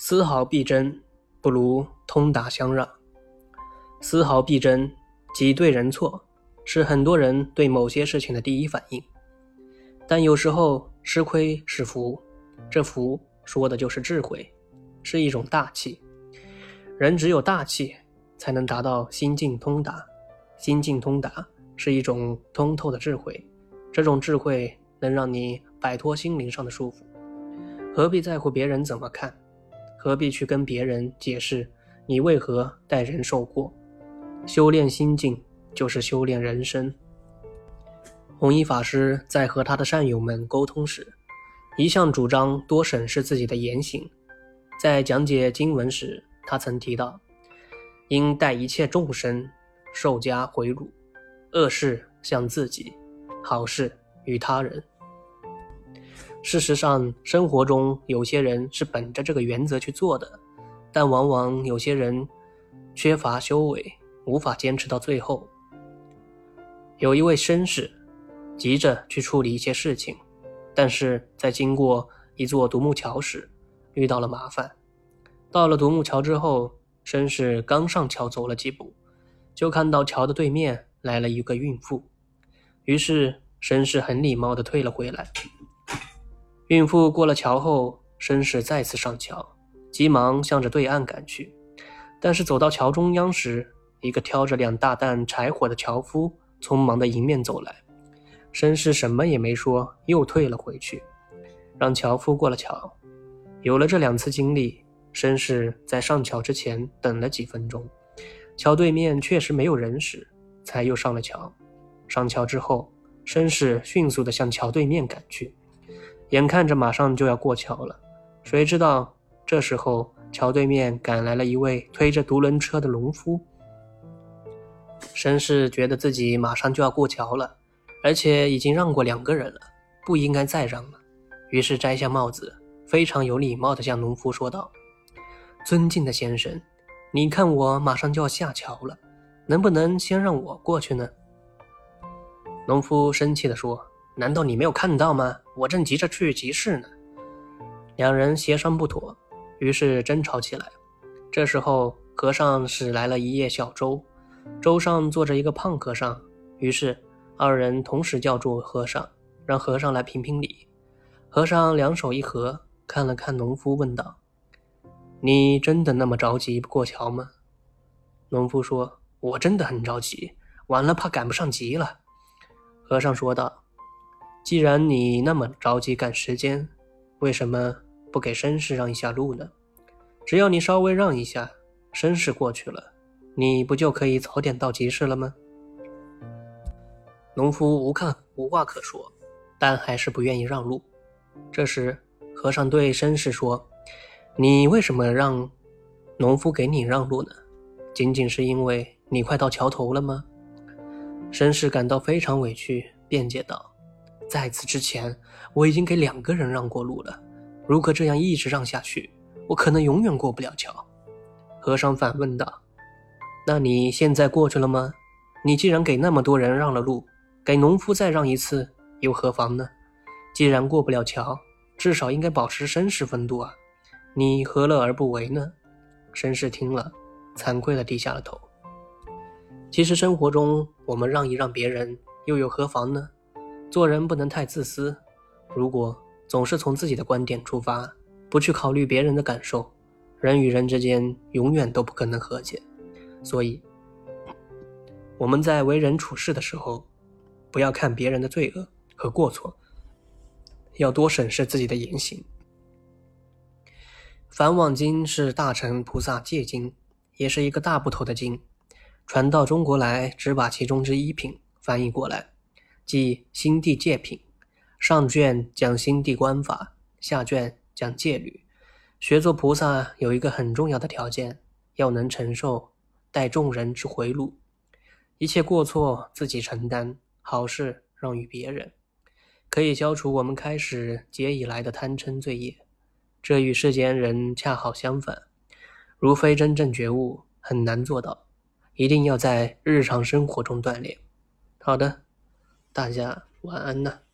丝毫必争，不如通达相让。丝毫必争，即对人错，是很多人对某些事情的第一反应。但有时候吃亏是福，这福说的就是智慧，是一种大气。人只有大气，才能达到心境通达。心境通达是一种通透的智慧，这种智慧能让你摆脱心灵上的束缚。何必在乎别人怎么看？何必去跟别人解释你为何待人受过？修炼心境就是修炼人生。弘一法师在和他的善友们沟通时，一向主张多审视自己的言行。在讲解经文时，他曾提到：应待一切众生受加回辱，恶事向自己，好事与他人。事实上，生活中有些人是本着这个原则去做的，但往往有些人缺乏修为，无法坚持到最后。有一位绅士急着去处理一些事情，但是在经过一座独木桥时遇到了麻烦。到了独木桥之后，绅士刚上桥走了几步，就看到桥的对面来了一个孕妇，于是绅士很礼貌地退了回来。孕妇过了桥后，绅士再次上桥，急忙向着对岸赶去。但是走到桥中央时，一个挑着两大担柴火的樵夫匆忙地迎面走来。绅士什么也没说，又退了回去，让樵夫过了桥。有了这两次经历，绅士在上桥之前等了几分钟，桥对面确实没有人时，才又上了桥。上桥之后，绅士迅速地向桥对面赶去。眼看着马上就要过桥了，谁知道这时候桥对面赶来了一位推着独轮车的农夫。绅士觉得自己马上就要过桥了，而且已经让过两个人了，不应该再让了。于是摘下帽子，非常有礼貌地向农夫说道：“尊敬的先生，你看我马上就要下桥了，能不能先让我过去呢？”农夫生气地说。难道你没有看到吗？我正急着去集市呢。两人协商不妥，于是争吵起来。这时候，和尚使来了一叶小舟，舟上坐着一个胖和尚。于是，二人同时叫住和尚，让和尚来评评理。和尚两手一合，看了看农夫，问道：“你真的那么着急过桥吗？”农夫说：“我真的很着急，晚了怕赶不上集了。”和尚说道。既然你那么着急赶时间，为什么不给绅士让一下路呢？只要你稍微让一下，绅士过去了，你不就可以早点到集市了吗？农夫无看无话可说，但还是不愿意让路。这时，和尚对绅士说：“你为什么让农夫给你让路呢？仅仅是因为你快到桥头了吗？”绅士感到非常委屈，辩解道。在此之前，我已经给两个人让过路了。如果这样一直让下去，我可能永远过不了桥。和尚反问道：“那你现在过去了吗？你既然给那么多人让了路，给农夫再让一次又何妨呢？既然过不了桥，至少应该保持绅士风度啊！你何乐而不为呢？”绅士听了，惭愧地低下了头。其实生活中，我们让一让别人，又有何妨呢？做人不能太自私，如果总是从自己的观点出发，不去考虑别人的感受，人与人之间永远都不可能和解。所以，我们在为人处事的时候，不要看别人的罪恶和过错，要多审视自己的言行。《梵网经》是大乘菩萨戒经，也是一个大部头的经，传到中国来，只把其中之一品翻译过来。即心地戒品，上卷讲心地观法，下卷讲戒律。学做菩萨有一个很重要的条件，要能承受待众人之回路，一切过错自己承担，好事让与别人，可以消除我们开始劫以来的贪嗔罪业。这与世间人恰好相反，如非真正觉悟，很难做到。一定要在日常生活中锻炼。好的。大家晚安呐。